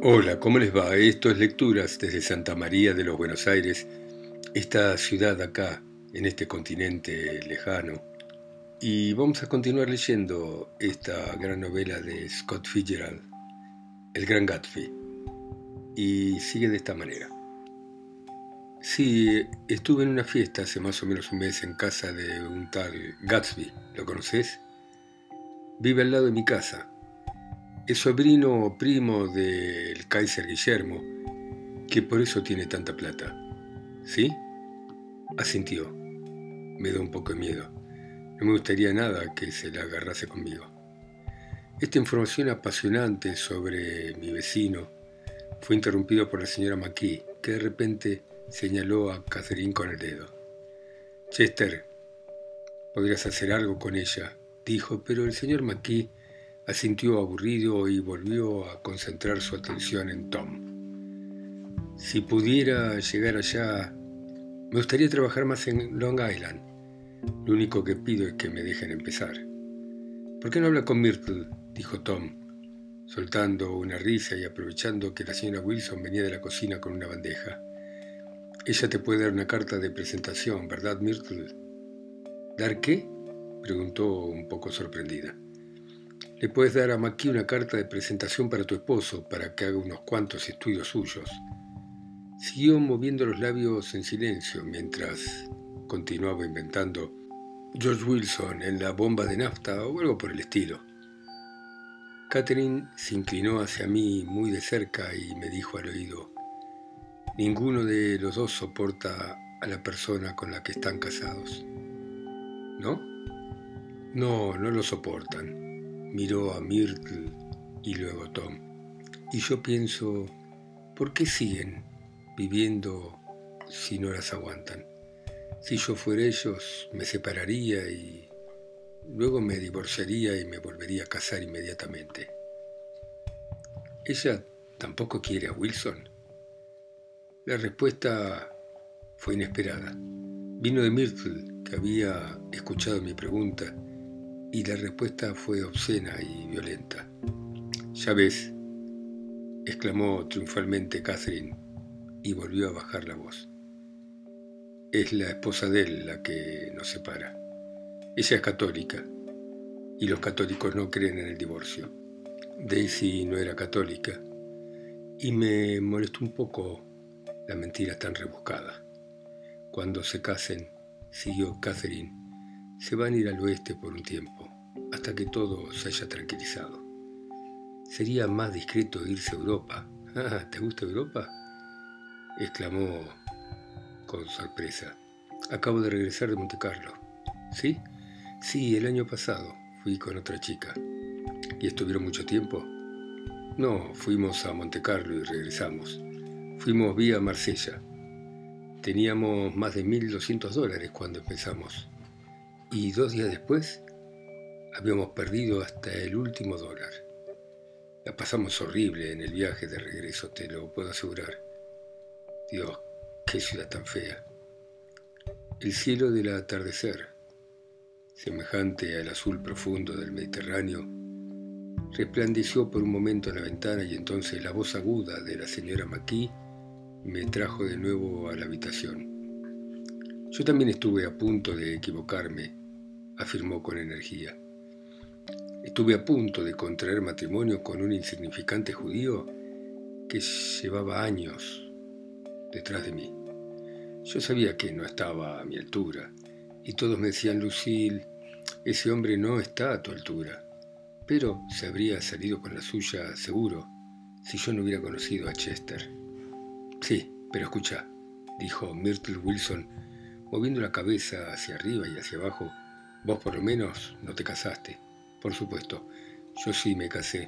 Hola, ¿cómo les va? Esto es Lecturas desde Santa María de los Buenos Aires, esta ciudad acá, en este continente lejano. Y vamos a continuar leyendo esta gran novela de Scott Fitzgerald, El Gran Gatsby. Y sigue de esta manera. Sí, estuve en una fiesta hace más o menos un mes en casa de un tal Gatsby. ¿Lo conoces? Vive al lado de mi casa. Es sobrino o primo del Kaiser Guillermo, que por eso tiene tanta plata. ¿Sí? Asintió. Me da un poco de miedo. No me gustaría nada que se la agarrase conmigo. Esta información apasionante sobre mi vecino fue interrumpida por la señora McKee, que de repente señaló a Catherine con el dedo. Chester, podrías hacer algo con ella, dijo, pero el señor McKee asintió aburrido y volvió a concentrar su atención en Tom. Si pudiera llegar allá, me gustaría trabajar más en Long Island. Lo único que pido es que me dejen empezar. ¿Por qué no habla con Myrtle? dijo Tom, soltando una risa y aprovechando que la señora Wilson venía de la cocina con una bandeja. Ella te puede dar una carta de presentación, ¿verdad, Myrtle? ¿Dar qué? preguntó un poco sorprendida. Le puedes dar a Maki una carta de presentación para tu esposo, para que haga unos cuantos estudios suyos. Siguió moviendo los labios en silencio mientras continuaba inventando George Wilson en la bomba de nafta o algo por el estilo. Catherine se inclinó hacia mí muy de cerca y me dijo al oído, Ninguno de los dos soporta a la persona con la que están casados. ¿No? No, no lo soportan. Miró a Myrtle y luego Tom. Y yo pienso, ¿por qué siguen viviendo si no las aguantan? Si yo fuera ellos, me separaría y luego me divorciaría y me volvería a casar inmediatamente. Ella tampoco quiere a Wilson. La respuesta fue inesperada. Vino de Myrtle, que había escuchado mi pregunta, y la respuesta fue obscena y violenta. Ya ves, exclamó triunfalmente Catherine y volvió a bajar la voz. Es la esposa de él la que nos separa. Ella es católica y los católicos no creen en el divorcio. Daisy no era católica y me molestó un poco la mentira tan rebuscada. Cuando se casen, siguió Catherine, se van a ir al oeste por un tiempo, hasta que todo se haya tranquilizado. Sería más discreto irse a Europa. Ah, ¿Te gusta Europa? exclamó con sorpresa. Acabo de regresar de Monte Carlo. ¿Sí? Sí, el año pasado fui con otra chica. ¿Y estuvieron mucho tiempo? No, fuimos a Monte Carlo y regresamos. Fuimos vía Marsella. Teníamos más de 1.200 dólares cuando empezamos. Y dos días después habíamos perdido hasta el último dólar. La pasamos horrible en el viaje de regreso, te lo puedo asegurar. Dios, qué ciudad tan fea. El cielo del atardecer, semejante al azul profundo del Mediterráneo, resplandeció por un momento en la ventana y entonces la voz aguda de la señora McKee me trajo de nuevo a la habitación. Yo también estuve a punto de equivocarme, afirmó con energía. Estuve a punto de contraer matrimonio con un insignificante judío que llevaba años detrás de mí. Yo sabía que no estaba a mi altura y todos me decían, Lucille, ese hombre no está a tu altura, pero se habría salido con la suya seguro si yo no hubiera conocido a Chester. Sí, pero escucha, dijo Myrtle Wilson, moviendo la cabeza hacia arriba y hacia abajo. Vos por lo menos no te casaste. Por supuesto, yo sí me casé,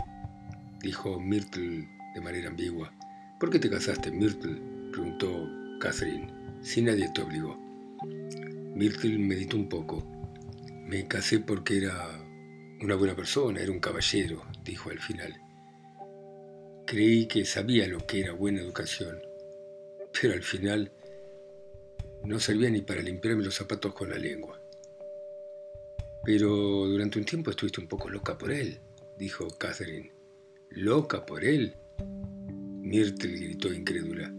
dijo Myrtle de manera ambigua. ¿Por qué te casaste, Myrtle? preguntó Catherine, si nadie te obligó. Myrtle meditó un poco. Me casé porque era una buena persona, era un caballero, dijo al final. Creí que sabía lo que era buena educación pero al final no servía ni para limpiarme los zapatos con la lengua. Pero durante un tiempo estuviste un poco loca por él, dijo Catherine. ¿Loca por él? Myrtle gritó incrédula.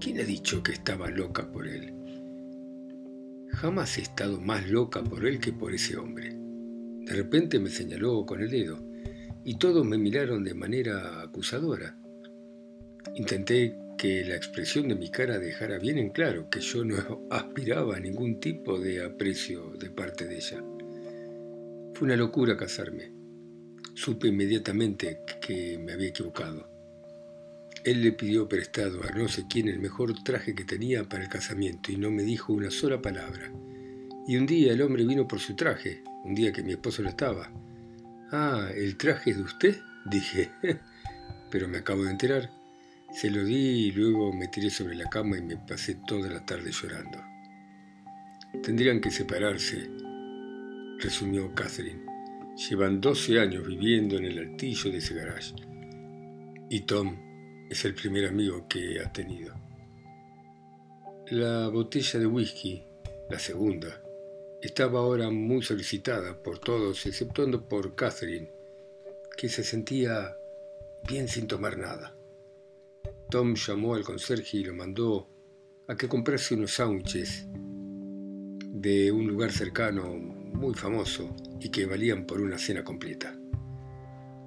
¿Quién ha dicho que estaba loca por él? Jamás he estado más loca por él que por ese hombre. De repente me señaló con el dedo y todos me miraron de manera acusadora. Intenté que la expresión de mi cara dejara bien en claro que yo no aspiraba a ningún tipo de aprecio de parte de ella. Fue una locura casarme. Supe inmediatamente que me había equivocado. Él le pidió prestado a no sé quién el mejor traje que tenía para el casamiento y no me dijo una sola palabra. Y un día el hombre vino por su traje, un día que mi esposo no estaba. Ah, ¿el traje es de usted? Dije. Pero me acabo de enterar. Se lo di y luego me tiré sobre la cama y me pasé toda la tarde llorando. Tendrían que separarse, resumió Catherine. Llevan 12 años viviendo en el altillo de ese garage. Y Tom es el primer amigo que ha tenido. La botella de whisky, la segunda, estaba ahora muy solicitada por todos, exceptuando por Catherine, que se sentía bien sin tomar nada. Tom llamó al conserje y lo mandó a que comprase unos sándwiches de un lugar cercano muy famoso y que valían por una cena completa.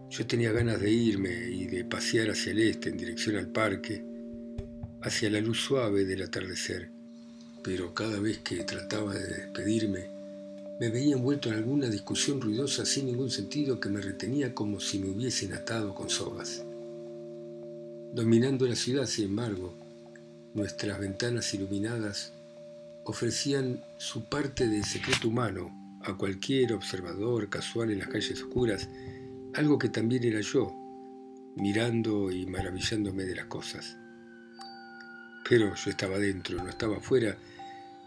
Yo tenía ganas de irme y de pasear hacia el este en dirección al parque, hacia la luz suave del atardecer, pero cada vez que trataba de despedirme, me veía envuelto en alguna discusión ruidosa sin ningún sentido que me retenía como si me hubiesen atado con sogas. Dominando la ciudad, sin embargo, nuestras ventanas iluminadas ofrecían su parte de secreto humano a cualquier observador casual en las calles oscuras, algo que también era yo, mirando y maravillándome de las cosas. Pero yo estaba dentro, no estaba afuera,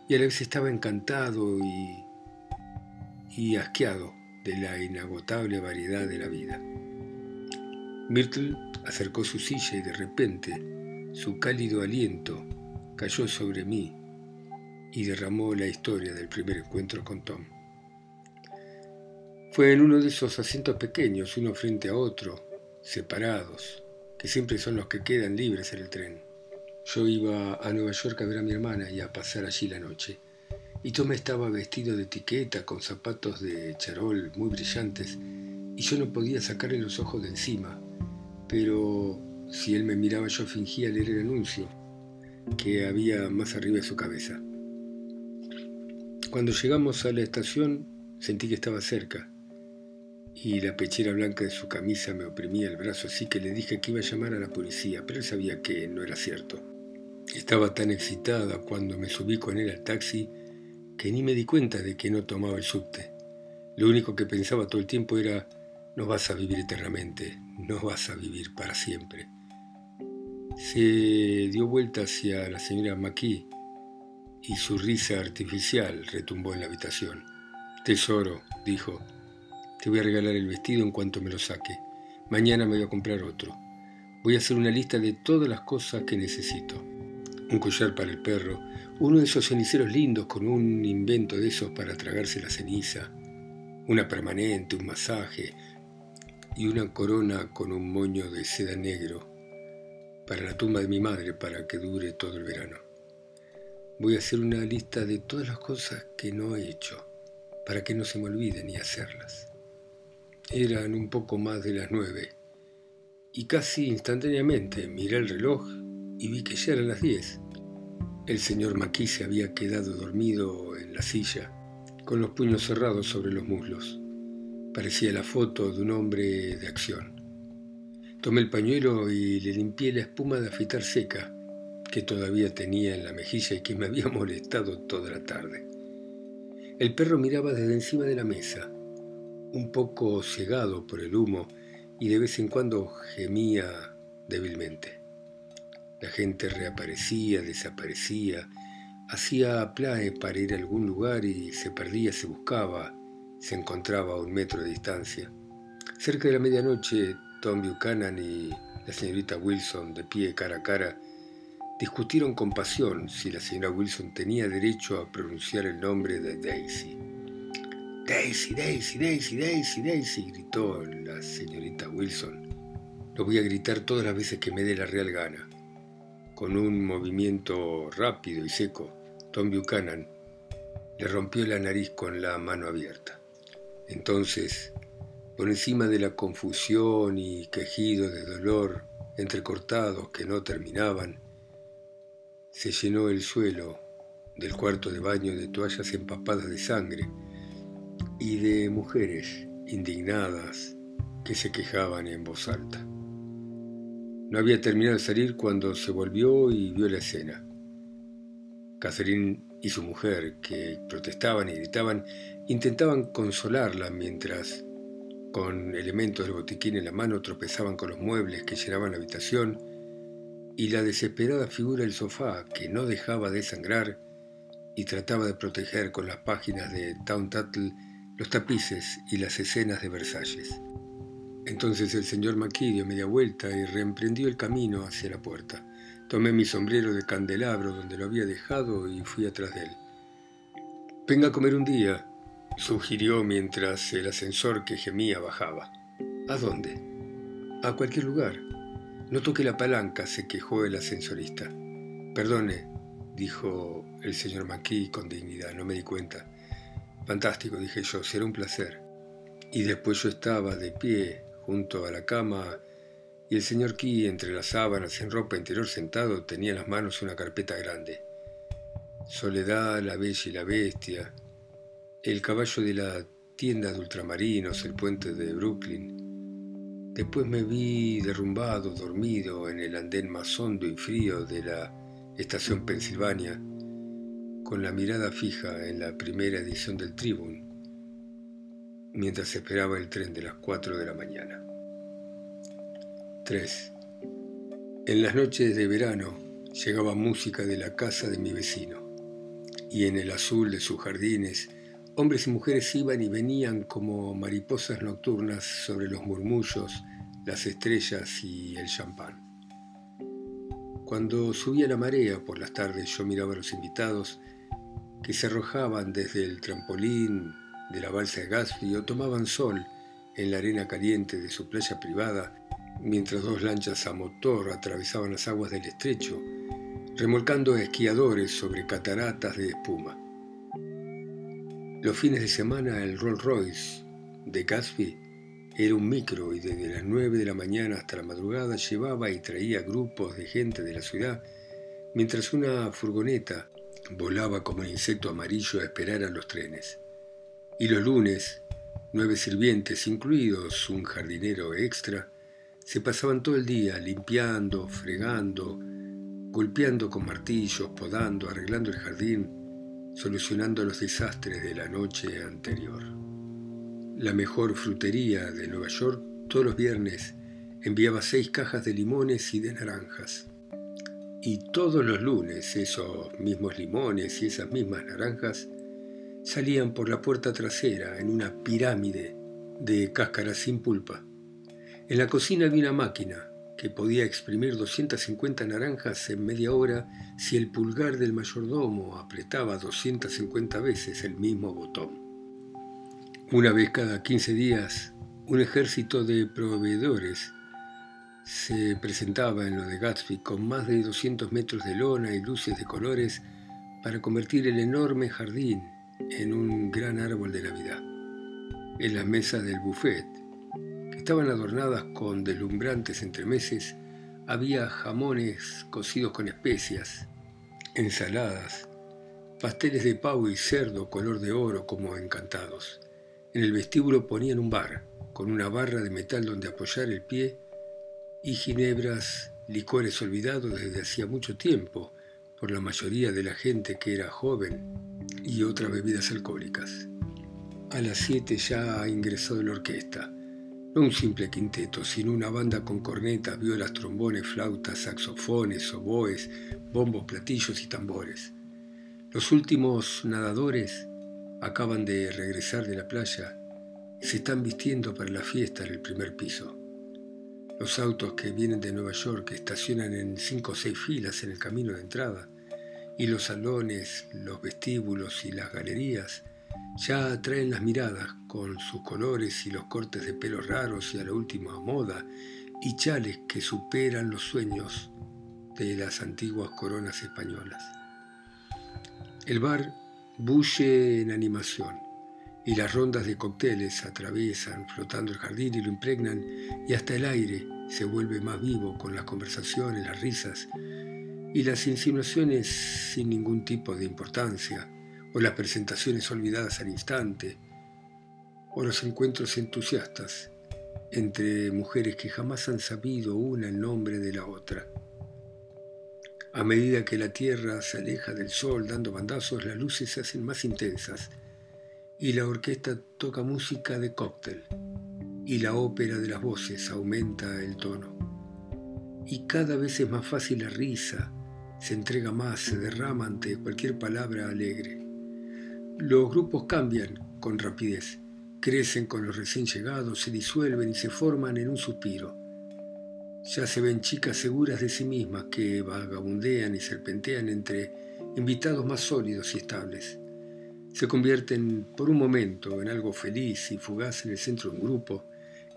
y a la vez estaba encantado y, y asqueado de la inagotable variedad de la vida. Myrtle acercó su silla y de repente su cálido aliento cayó sobre mí y derramó la historia del primer encuentro con Tom. Fue en uno de esos asientos pequeños, uno frente a otro, separados, que siempre son los que quedan libres en el tren. Yo iba a Nueva York a ver a mi hermana y a pasar allí la noche. Y Tom estaba vestido de etiqueta, con zapatos de charol muy brillantes, y yo no podía sacarle los ojos de encima pero si él me miraba yo fingía leer el anuncio que había más arriba de su cabeza. Cuando llegamos a la estación sentí que estaba cerca y la pechera blanca de su camisa me oprimía el brazo, así que le dije que iba a llamar a la policía, pero él sabía que no era cierto. Estaba tan excitada cuando me subí con él al taxi que ni me di cuenta de que no tomaba el subte. Lo único que pensaba todo el tiempo era no vas a vivir eternamente, no vas a vivir para siempre. Se dio vuelta hacia la señora McKee y su risa artificial retumbó en la habitación. Tesoro, dijo, te voy a regalar el vestido en cuanto me lo saque. Mañana me voy a comprar otro. Voy a hacer una lista de todas las cosas que necesito. Un collar para el perro, uno de esos ceniceros lindos con un invento de esos para tragarse la ceniza, una permanente, un masaje, y una corona con un moño de seda negro para la tumba de mi madre para que dure todo el verano. Voy a hacer una lista de todas las cosas que no he hecho para que no se me olvide ni hacerlas. Eran un poco más de las nueve y casi instantáneamente miré el reloj y vi que ya eran las diez. El señor Maquis se había quedado dormido en la silla, con los puños cerrados sobre los muslos. Parecía la foto de un hombre de acción. Tomé el pañuelo y le limpié la espuma de afeitar seca que todavía tenía en la mejilla y que me había molestado toda la tarde. El perro miraba desde encima de la mesa, un poco cegado por el humo y de vez en cuando gemía débilmente. La gente reaparecía, desaparecía, hacía plae para ir a algún lugar y se perdía, se buscaba, se encontraba a un metro de distancia. Cerca de la medianoche, Tom Buchanan y la señorita Wilson, de pie cara a cara, discutieron con pasión si la señora Wilson tenía derecho a pronunciar el nombre de Daisy. Daisy, Daisy, Daisy, Daisy, Daisy, gritó la señorita Wilson. lo voy a gritar todas las veces que me dé la real gana. Con un movimiento rápido y seco, Tom Buchanan le rompió la nariz con la mano abierta. Entonces, por encima de la confusión y quejido de dolor entrecortados que no terminaban, se llenó el suelo del cuarto de baño de toallas empapadas de sangre y de mujeres indignadas que se quejaban en voz alta. No había terminado de salir cuando se volvió y vio la escena. Catherine y su mujer, que protestaban y gritaban, intentaban consolarla mientras, con elementos del botiquín en la mano, tropezaban con los muebles que llenaban la habitación y la desesperada figura del sofá, que no dejaba de sangrar y trataba de proteger con las páginas de Town Tattle los tapices y las escenas de Versalles. Entonces el señor Maquis dio media vuelta y reemprendió el camino hacia la puerta. Tomé mi sombrero de candelabro donde lo había dejado y fui atrás de él. Venga a comer un día, sugirió mientras el ascensor que gemía bajaba. ¿A dónde? A cualquier lugar. No toque la palanca, se quejó el ascensorista. Perdone, dijo el señor Maquis con dignidad, no me di cuenta. Fantástico, dije yo, será un placer. Y después yo estaba de pie junto a la cama y el señor Key, entre las sábanas en ropa interior sentado, tenía en las manos una carpeta grande. Soledad, la bella y la bestia, el caballo de la tienda de ultramarinos, el puente de Brooklyn. Después me vi derrumbado, dormido, en el andén más hondo y frío de la estación Pensilvania, con la mirada fija en la primera edición del Tribune, mientras esperaba el tren de las 4 de la mañana. 3. En las noches de verano llegaba música de la casa de mi vecino, y en el azul de sus jardines hombres y mujeres iban y venían como mariposas nocturnas sobre los murmullos, las estrellas y el champán. Cuando subía la marea por las tardes yo miraba a los invitados que se arrojaban desde el trampolín de la balsa de Gatsby o tomaban sol en la arena caliente de su playa privada, mientras dos lanchas a motor atravesaban las aguas del estrecho, remolcando esquiadores sobre cataratas de espuma. Los fines de semana el Rolls Royce de Gatsby era un micro y desde las 9 de la mañana hasta la madrugada llevaba y traía grupos de gente de la ciudad, mientras una furgoneta volaba como un insecto amarillo a esperar a los trenes. Y los lunes, nueve sirvientes, incluidos un jardinero extra, se pasaban todo el día limpiando, fregando, golpeando con martillos, podando, arreglando el jardín, solucionando los desastres de la noche anterior. La mejor frutería de Nueva York todos los viernes enviaba seis cajas de limones y de naranjas. Y todos los lunes esos mismos limones y esas mismas naranjas salían por la puerta trasera en una pirámide de cáscara sin pulpa. En la cocina había una máquina que podía exprimir 250 naranjas en media hora si el pulgar del mayordomo apretaba 250 veces el mismo botón. Una vez cada 15 días, un ejército de proveedores se presentaba en lo de Gatsby con más de 200 metros de lona y luces de colores para convertir el enorme jardín en un gran árbol de Navidad. En las mesas del buffet, que estaban adornadas con deslumbrantes entremeses, había jamones cocidos con especias, ensaladas, pasteles de pavo y cerdo color de oro como encantados. En el vestíbulo ponían un bar, con una barra de metal donde apoyar el pie y ginebras, licores olvidados desde hacía mucho tiempo por la mayoría de la gente que era joven y otras bebidas alcohólicas. A las siete ya ingresó de la orquesta, no un simple quinteto, sino una banda con cornetas, violas, trombones, flautas, saxofones, oboes, bombos, platillos y tambores. Los últimos nadadores acaban de regresar de la playa y se están vistiendo para la fiesta en el primer piso. Los autos que vienen de Nueva York estacionan en cinco o seis filas en el camino de entrada y los salones, los vestíbulos y las galerías ya atraen las miradas con sus colores y los cortes de pelo raros y a la última moda y chales que superan los sueños de las antiguas coronas españolas. El bar bulle en animación y las rondas de cócteles atraviesan flotando el jardín y lo impregnan y hasta el aire se vuelve más vivo con las conversaciones, las risas y las insinuaciones sin ningún tipo de importancia o las presentaciones olvidadas al instante o los encuentros entusiastas entre mujeres que jamás han sabido una el nombre de la otra. A medida que la tierra se aleja del sol dando bandazos, las luces se hacen más intensas y la orquesta toca música de cóctel y la ópera de las voces aumenta el tono. Y cada vez es más fácil la risa, se entrega más, se derrama ante cualquier palabra alegre. Los grupos cambian con rapidez Crecen con los recién llegados, se disuelven y se forman en un suspiro. Ya se ven chicas seguras de sí mismas que vagabundean y serpentean entre invitados más sólidos y estables. Se convierten por un momento en algo feliz y fugaz en el centro de un grupo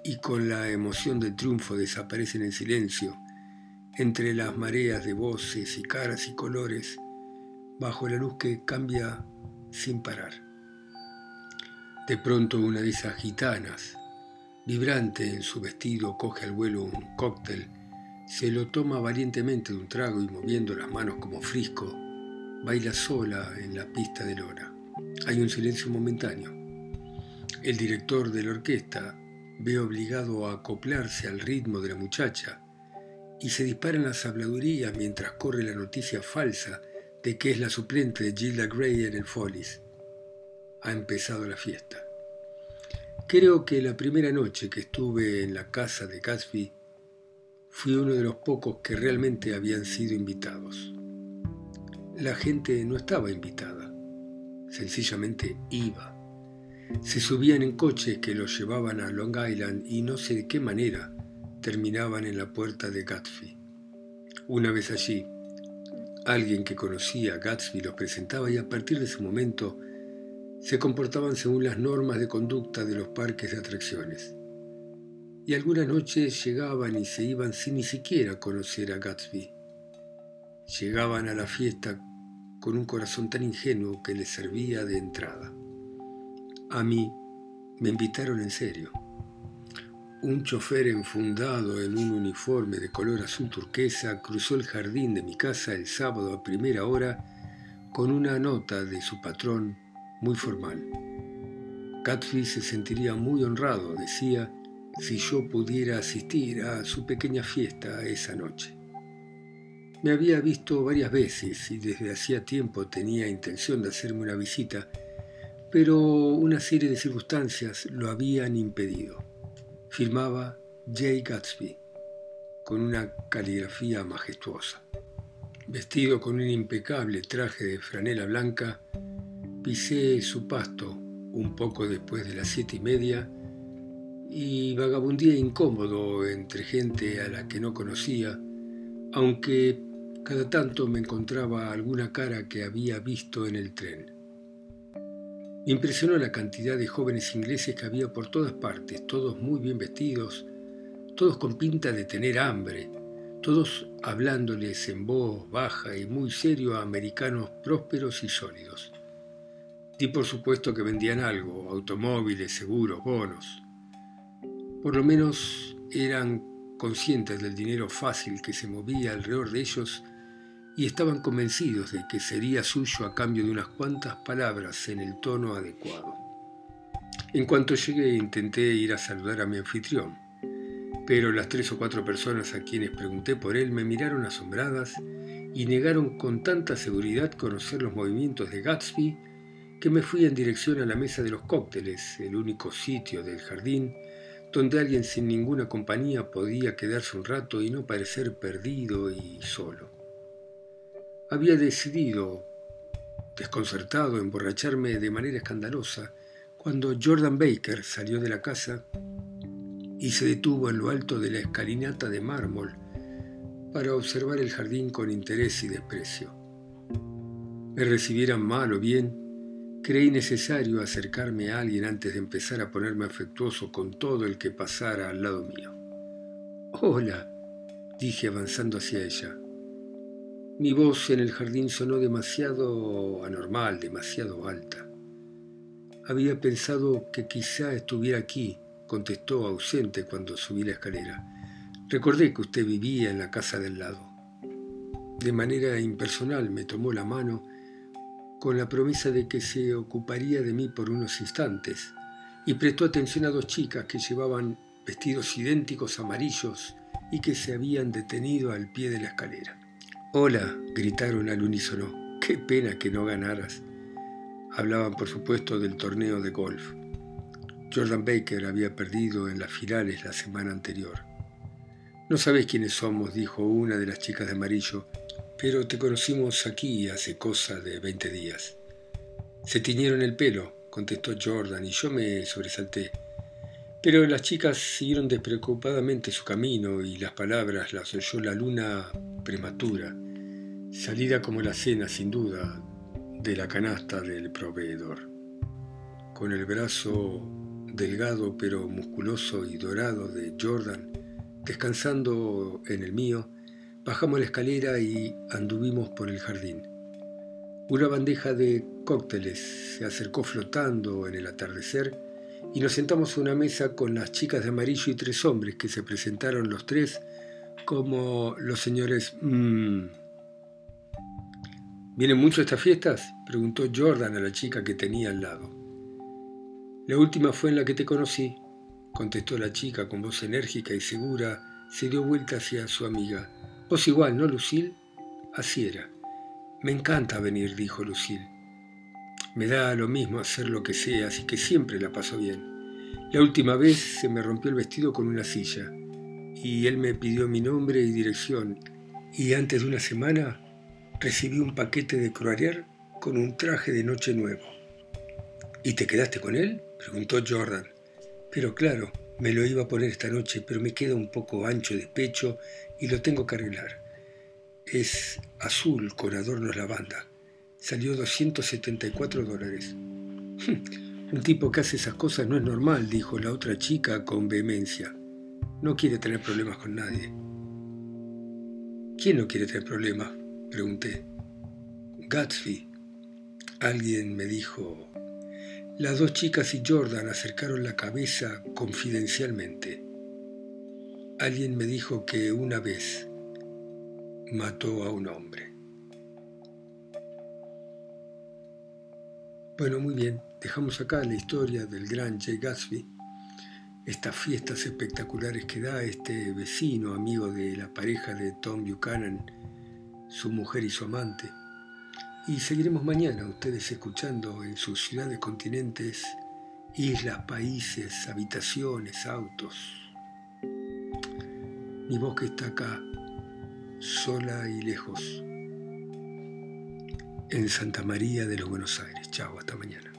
y con la emoción del triunfo desaparecen en silencio entre las mareas de voces y caras y colores bajo la luz que cambia sin parar. De pronto una de esas gitanas, vibrante en su vestido, coge al vuelo un cóctel, se lo toma valientemente de un trago y moviendo las manos como frisco, baila sola en la pista de lona. Hay un silencio momentáneo. El director de la orquesta ve obligado a acoplarse al ritmo de la muchacha y se disparan las habladurías mientras corre la noticia falsa de que es la suplente de Gilda Gray en el Follies ha empezado la fiesta. Creo que la primera noche que estuve en la casa de Gatsby fui uno de los pocos que realmente habían sido invitados. La gente no estaba invitada, sencillamente iba. Se subían en coches que los llevaban a Long Island y no sé de qué manera terminaban en la puerta de Gatsby. Una vez allí, alguien que conocía a Gatsby los presentaba y a partir de ese momento se comportaban según las normas de conducta de los parques de atracciones. Y algunas noches llegaban y se iban sin ni siquiera conocer a Gatsby. Llegaban a la fiesta con un corazón tan ingenuo que les servía de entrada. A mí me invitaron en serio. Un chofer enfundado en un uniforme de color azul turquesa cruzó el jardín de mi casa el sábado a primera hora con una nota de su patrón muy formal. Gatsby se sentiría muy honrado, decía, si yo pudiera asistir a su pequeña fiesta esa noche. Me había visto varias veces y desde hacía tiempo tenía intención de hacerme una visita, pero una serie de circunstancias lo habían impedido. Firmaba J. Gatsby, con una caligrafía majestuosa. Vestido con un impecable traje de franela blanca, Pisé su pasto un poco después de las siete y media y vagabundía incómodo entre gente a la que no conocía, aunque cada tanto me encontraba alguna cara que había visto en el tren. Me impresionó la cantidad de jóvenes ingleses que había por todas partes, todos muy bien vestidos, todos con pinta de tener hambre, todos hablándoles en voz baja y muy serio a americanos prósperos y sólidos. Di por supuesto que vendían algo, automóviles, seguros, bonos. Por lo menos eran conscientes del dinero fácil que se movía alrededor de ellos y estaban convencidos de que sería suyo a cambio de unas cuantas palabras en el tono adecuado. En cuanto llegué intenté ir a saludar a mi anfitrión, pero las tres o cuatro personas a quienes pregunté por él me miraron asombradas y negaron con tanta seguridad conocer los movimientos de Gatsby que me fui en dirección a la mesa de los cócteles, el único sitio del jardín donde alguien sin ninguna compañía podía quedarse un rato y no parecer perdido y solo. Había decidido, desconcertado, emborracharme de manera escandalosa cuando Jordan Baker salió de la casa y se detuvo en lo alto de la escalinata de mármol para observar el jardín con interés y desprecio. Me recibieran mal o bien, Creí necesario acercarme a alguien antes de empezar a ponerme afectuoso con todo el que pasara al lado mío. Hola, dije avanzando hacia ella. Mi voz en el jardín sonó demasiado anormal, demasiado alta. Había pensado que quizá estuviera aquí, contestó ausente cuando subí la escalera. Recordé que usted vivía en la casa del lado. De manera impersonal me tomó la mano con la promesa de que se ocuparía de mí por unos instantes y prestó atención a dos chicas que llevaban vestidos idénticos amarillos y que se habían detenido al pie de la escalera. Hola, gritaron al unísono. Qué pena que no ganaras. Hablaban, por supuesto, del torneo de golf. Jordan Baker había perdido en las finales la semana anterior. No sabes quiénes somos, dijo una de las chicas de amarillo, pero te conocimos aquí hace cosa de 20 días. Se tiñeron el pelo, contestó Jordan, y yo me sobresalté. Pero las chicas siguieron despreocupadamente su camino y las palabras las oyó la luna prematura, salida como la cena, sin duda, de la canasta del proveedor. Con el brazo delgado pero musculoso y dorado de Jordan descansando en el mío, bajamos la escalera y anduvimos por el jardín. Una bandeja de cócteles se acercó flotando en el atardecer y nos sentamos a una mesa con las chicas de amarillo y tres hombres que se presentaron los tres como los señores... Mmm. ¿Vienen mucho estas fiestas? preguntó Jordan a la chica que tenía al lado. La última fue en la que te conocí, contestó la chica con voz enérgica y segura, se dio vuelta hacia su amiga. Vos igual, ¿no, Lucille? Así era. Me encanta venir, dijo Lucille. Me da lo mismo hacer lo que sea, así que siempre la paso bien. La última vez se me rompió el vestido con una silla y él me pidió mi nombre y dirección y antes de una semana recibí un paquete de Croarier con un traje de noche nuevo. ¿Y te quedaste con él? preguntó Jordan. Pero claro, me lo iba a poner esta noche, pero me queda un poco ancho de pecho y lo tengo que arreglar. Es azul con adornos lavanda salió 274 dólares. Un tipo que hace esas cosas no es normal, dijo la otra chica con vehemencia. No quiere tener problemas con nadie. ¿Quién no quiere tener problemas? Pregunté. Gatsby. Alguien me dijo. Las dos chicas y Jordan acercaron la cabeza confidencialmente. Alguien me dijo que una vez mató a un hombre. Bueno, muy bien, dejamos acá la historia del gran Jay Gatsby, estas fiestas espectaculares que da este vecino, amigo de la pareja de Tom Buchanan, su mujer y su amante. Y seguiremos mañana ustedes escuchando en sus ciudades, continentes, islas, países, habitaciones, autos. Mi voz que está acá, sola y lejos en Santa María de los Buenos Aires. Chao, hasta mañana.